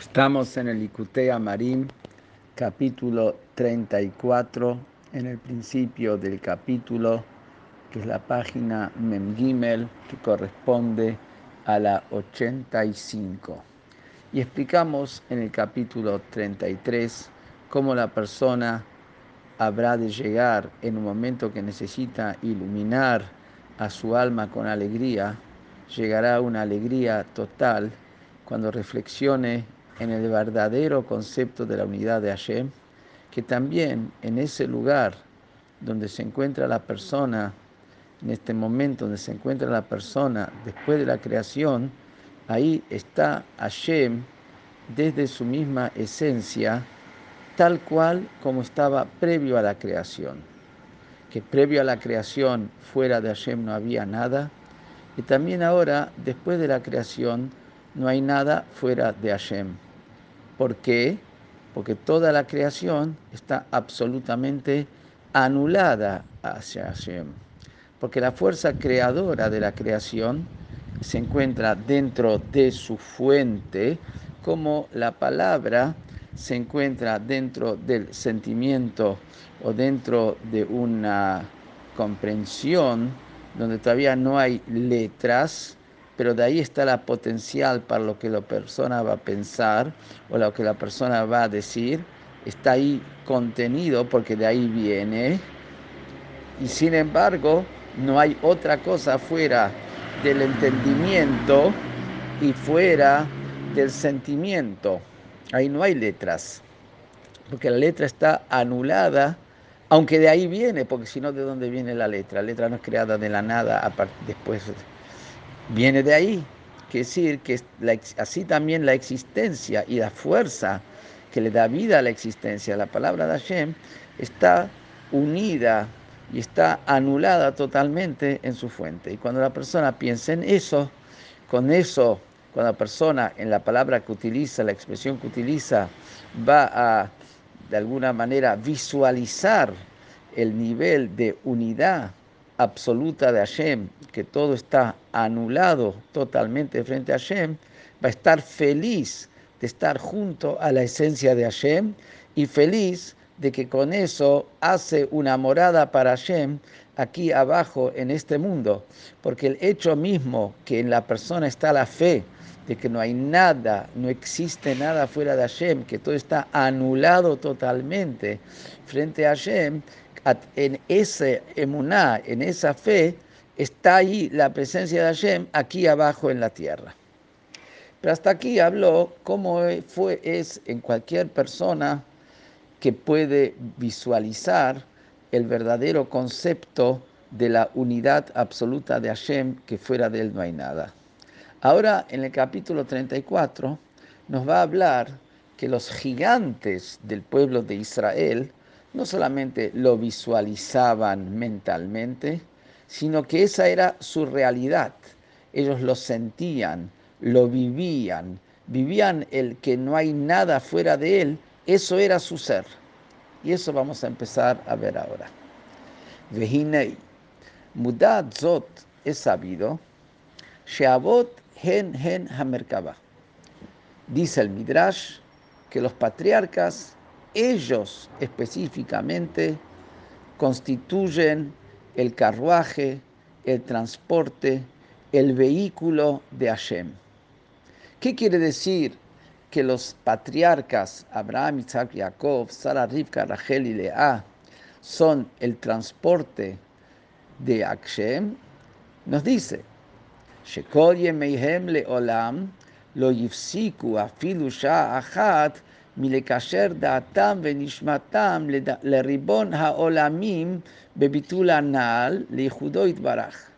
Estamos en el Icutea Marim, capítulo 34, en el principio del capítulo, que es la página Memgimel, que corresponde a la 85. Y explicamos en el capítulo 33 cómo la persona habrá de llegar en un momento que necesita iluminar a su alma con alegría, llegará una alegría total cuando reflexione en el verdadero concepto de la unidad de Hashem, que también en ese lugar donde se encuentra la persona, en este momento donde se encuentra la persona después de la creación, ahí está Hashem desde su misma esencia, tal cual como estaba previo a la creación. Que previo a la creación fuera de Hashem no había nada, y también ahora, después de la creación, no hay nada fuera de Hashem. ¿Por qué? Porque toda la creación está absolutamente anulada hacia Hashem. Porque la fuerza creadora de la creación se encuentra dentro de su fuente, como la palabra se encuentra dentro del sentimiento o dentro de una comprensión donde todavía no hay letras, pero de ahí está la potencial para lo que la persona va a pensar o lo que la persona va a decir, está ahí contenido porque de ahí viene. Y sin embargo, no hay otra cosa fuera del entendimiento y fuera del sentimiento. Ahí no hay letras, porque la letra está anulada, aunque de ahí viene, porque si no, ¿de dónde viene la letra? La letra no es creada de la nada después viene de ahí. Quiere decir que así también la existencia y la fuerza que le da vida a la existencia, la palabra de Hashem, está unida y está anulada totalmente en su fuente. Y cuando la persona piensa en eso, con eso, cuando la persona en la palabra que utiliza, la expresión que utiliza, va a de alguna manera visualizar el nivel de unidad absoluta de Hashem, que todo está anulado totalmente frente a Hashem, va a estar feliz de estar junto a la esencia de Hashem y feliz de que con eso hace una morada para Hashem aquí abajo en este mundo, porque el hecho mismo que en la persona está la fe de que no hay nada, no existe nada fuera de Hashem, que todo está anulado totalmente frente a Hashem, en ese emuná, en esa fe, está ahí la presencia de Hashem aquí abajo en la tierra. Pero hasta aquí habló cómo fue, es en cualquier persona que puede visualizar el verdadero concepto de la unidad absoluta de Hashem, que fuera de él no hay nada. Ahora, en el capítulo 34, nos va a hablar que los gigantes del pueblo de Israel no solamente lo visualizaban mentalmente, sino que esa era su realidad. Ellos lo sentían, lo vivían, vivían el que no hay nada fuera de él, eso era su ser. Y eso vamos a empezar a ver ahora. Vehinei, mudad zot es sabido, sheavot hen hen hamerkaba. Dice el Midrash que los patriarcas ellos específicamente constituyen el carruaje, el transporte, el vehículo de Hashem. ¿Qué quiere decir que los patriarcas Abraham, Isaac, Jacob, Sara, Rivka, Rachel y Lea son el transporte de Hashem? Nos dice, Shekol yemeihem leolam lo yifsiku afilu achat מלקשר דעתם ונשמתם לריבון העולמים בביטול הנעל לייחודו יתברך.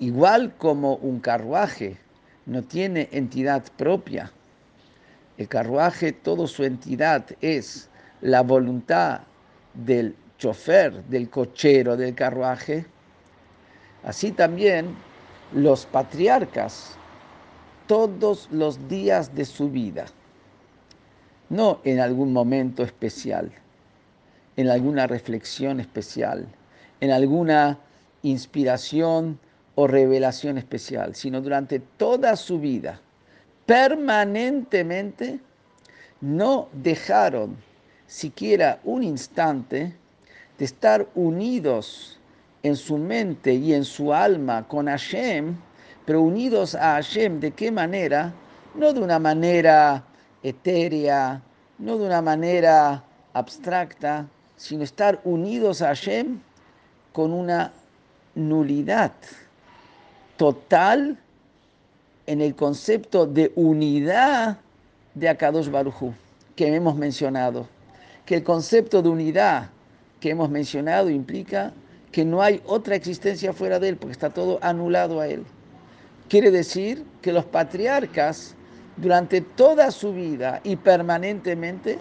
Igual como un carruaje no tiene entidad propia, el carruaje, toda su entidad es la voluntad del chofer, del cochero del carruaje, así también los patriarcas, todos los días de su vida, no en algún momento especial, en alguna reflexión especial, en alguna inspiración o revelación especial, sino durante toda su vida, permanentemente no dejaron siquiera un instante de estar unidos en su mente y en su alma con Hashem, pero unidos a Hashem, ¿de qué manera? No de una manera etérea, no de una manera abstracta, sino estar unidos a Hashem con una nulidad total en el concepto de unidad de Akadosh Baruchu que hemos mencionado. Que el concepto de unidad que hemos mencionado implica que no hay otra existencia fuera de él, porque está todo anulado a él. Quiere decir que los patriarcas durante toda su vida y permanentemente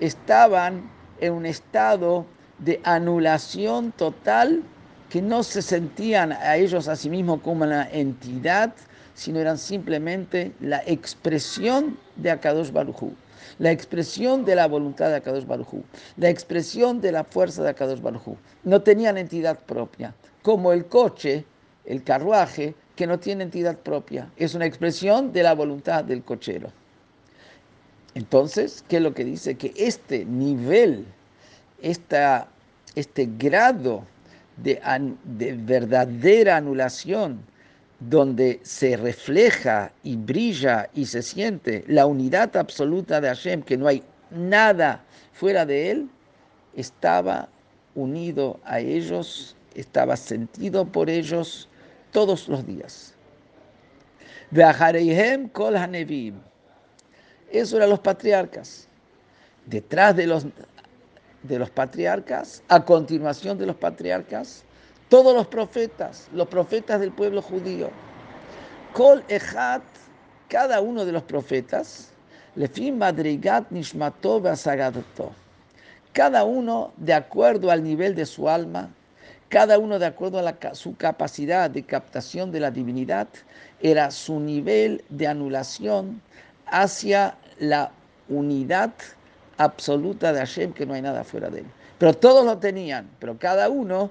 estaban en un estado de anulación total que no se sentían a ellos a sí mismos como una entidad, sino eran simplemente la expresión de Akadosh Baruj la expresión de la voluntad de Akadosh Baruj la expresión de la fuerza de Akadosh Baruj No tenían entidad propia, como el coche, el carruaje, que no tiene entidad propia. Es una expresión de la voluntad del cochero. Entonces, ¿qué es lo que dice? Que este nivel, esta, este grado de, de verdadera anulación, donde se refleja y brilla y se siente la unidad absoluta de Hashem, que no hay nada fuera de él, estaba unido a ellos, estaba sentido por ellos todos los días. kol Eso eran los patriarcas. Detrás de los, de los patriarcas, a continuación de los patriarcas, todos los profetas, los profetas del pueblo judío. Kol Ejat, cada uno de los profetas, Lefim Madrigat Nishmato Cada uno de acuerdo al nivel de su alma, cada uno de acuerdo a su capacidad de captación de la divinidad, era su nivel de anulación hacia la unidad absoluta de Hashem, que no hay nada fuera de él. Pero todos lo tenían, pero cada uno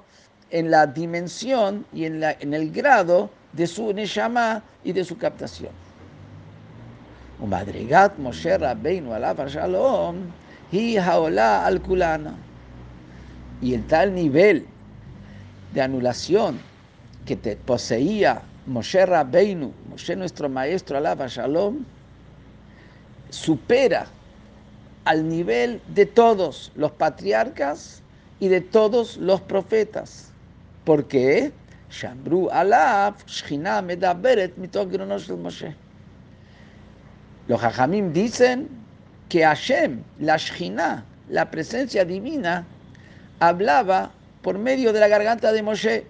en la dimensión y en, la, en el grado de su neshama y de su captación. Al. Y el tal nivel de anulación que te poseía Moshe Rabbeinu, Moshe nuestro maestro, alaba Shalom, supera al nivel de todos los patriarcas y de todos los profetas. ¿Por qué? Los hajamim dicen que Hashem, la Shchina, la presencia divina, hablaba por medio de la garganta de Moshe.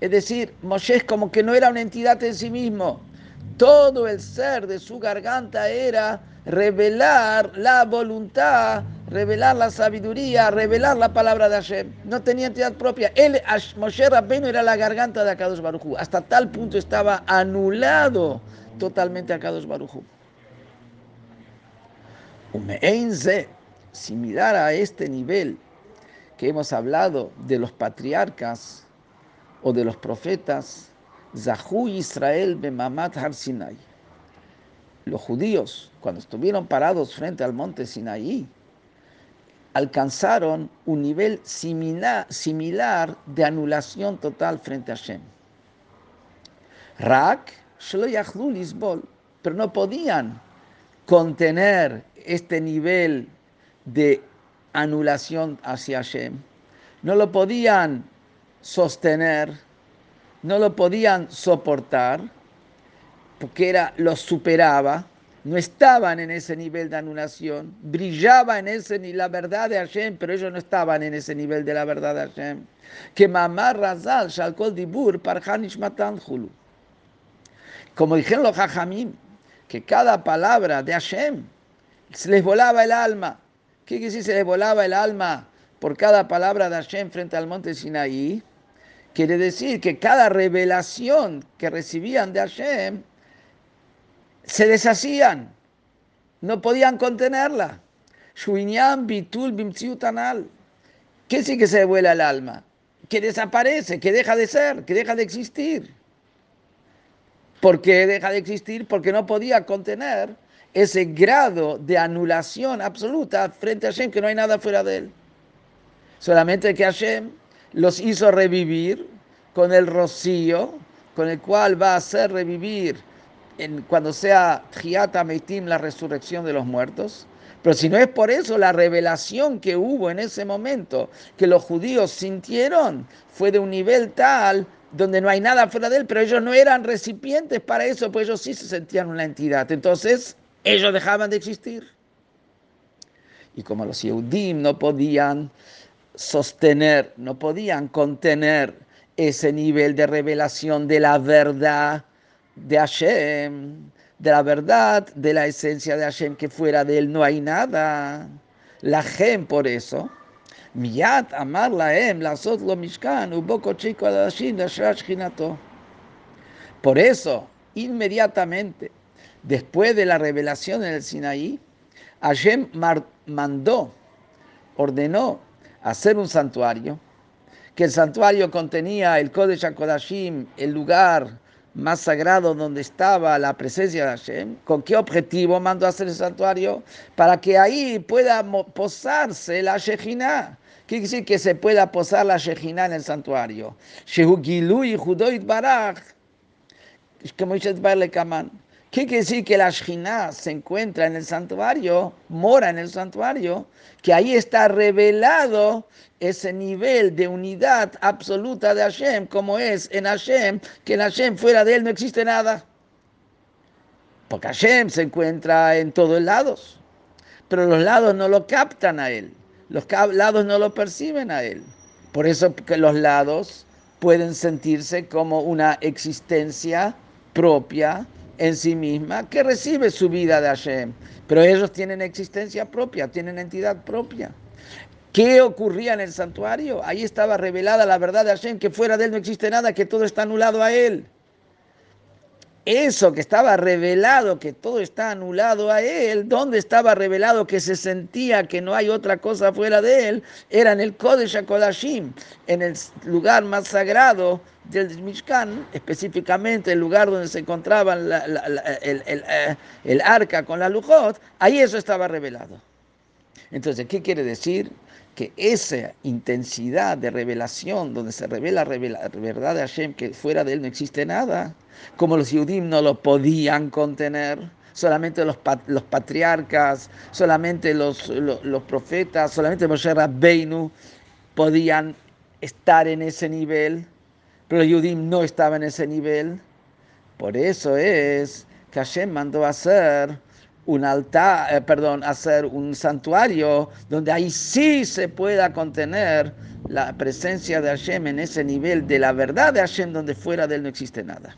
Es decir, Moshe es como que no era una entidad en sí mismo. Todo el ser de su garganta era revelar la voluntad, revelar la sabiduría, revelar la palabra de Hashem. No tenía entidad propia. Él, Moshe Rabbeinu, era la garganta de Akadosh Baruchu. Hasta tal punto estaba anulado totalmente Akadosh Baruchu. Similar a este nivel que hemos hablado de los patriarcas o de los profetas, Zahu Israel Bemamat Har Sinai. Los judíos, cuando estuvieron parados frente al monte Sinaí, alcanzaron un nivel similar, de anulación total frente a Hashem. Rak, pero no podían contener este nivel de anulación hacia Hashem. No lo podían sostener, no lo podían soportar, porque era, los superaba, no estaban en ese nivel de anulación, brillaba en ese ni la verdad de Hashem, pero ellos no estaban en ese nivel de la verdad de Hashem. Que mamar razal shalkol dibur parhanish Como dijeron los hajamim, que cada palabra de Hashem les volaba el alma ¿Qué quiere decir se volaba el alma por cada palabra de Hashem frente al monte Sinaí? Quiere decir que cada revelación que recibían de Hashem se deshacían, no podían contenerla. bitul. ¿Qué sí que se vuela el alma? Que desaparece, que deja de ser, que deja de existir. ¿Por qué deja de existir? Porque no podía contener ese grado de anulación absoluta frente a Hashem, que no hay nada fuera de él. Solamente que Hashem los hizo revivir con el rocío, con el cual va a hacer revivir en, cuando sea Tjiata Meitim, la resurrección de los muertos. Pero si no es por eso, la revelación que hubo en ese momento, que los judíos sintieron, fue de un nivel tal donde no hay nada fuera de él, pero ellos no eran recipientes para eso, pues ellos sí se sentían una entidad. Entonces, ellos dejaban de existir. Y como los Yehudim no podían sostener, no podían contener ese nivel de revelación de la verdad de Hashem, de la verdad, de la esencia de Hashem, que fuera de él no hay nada. La Gem, por eso, Miyat amar laem, lasot lo mishkan, uboko chico Por eso, inmediatamente, después de la revelación en el Sinaí, Hashem mandó, ordenó hacer un santuario, que el santuario contenía el Kodesh HaKodashim, el lugar más sagrado donde estaba la presencia de Hashem. ¿Con qué objetivo mandó hacer el santuario? Para que ahí pueda posarse la Shejina. ¿Qué quiere decir que se pueda posar la Shejina en el santuario? Shehu y Judoit Baraj. Como dice Kaman. ¿Qué quiere decir que la Shejina se encuentra en el santuario, mora en el santuario? Que ahí está revelado ese nivel de unidad absoluta de Hashem, como es en Hashem, que en Hashem fuera de él no existe nada. Porque Hashem se encuentra en todos lados, pero los lados no lo captan a él, los lados no lo perciben a él. Por eso que los lados pueden sentirse como una existencia propia en sí misma que recibe su vida de Hashem, pero ellos tienen existencia propia, tienen entidad propia. ¿Qué ocurría en el santuario? Ahí estaba revelada la verdad de Hashem, que fuera de él no existe nada, que todo está anulado a él. Eso que estaba revelado, que todo está anulado a él, ¿dónde estaba revelado que se sentía que no hay otra cosa fuera de él? Era en el Kodesh HaKodashim, en el lugar más sagrado del Mishkan, específicamente el lugar donde se encontraba el, eh, el arca con la Lujot, ahí eso estaba revelado. Entonces, ¿qué quiere decir? que esa intensidad de revelación, donde se revela la verdad de Hashem, que fuera de él no existe nada, como los Yudim no lo podían contener, solamente los, los patriarcas, solamente los, los, profetas, solamente Moshe Rabbeinu podían estar en ese nivel, pero Yudim no estaban en ese nivel. Por eso es que Hashem mandó a hacer un altar, eh, hacer un santuario donde ahí sí se pueda contener la presencia de Hashem en ese nivel de la verdad de Hashem donde fuera de él no existe nada.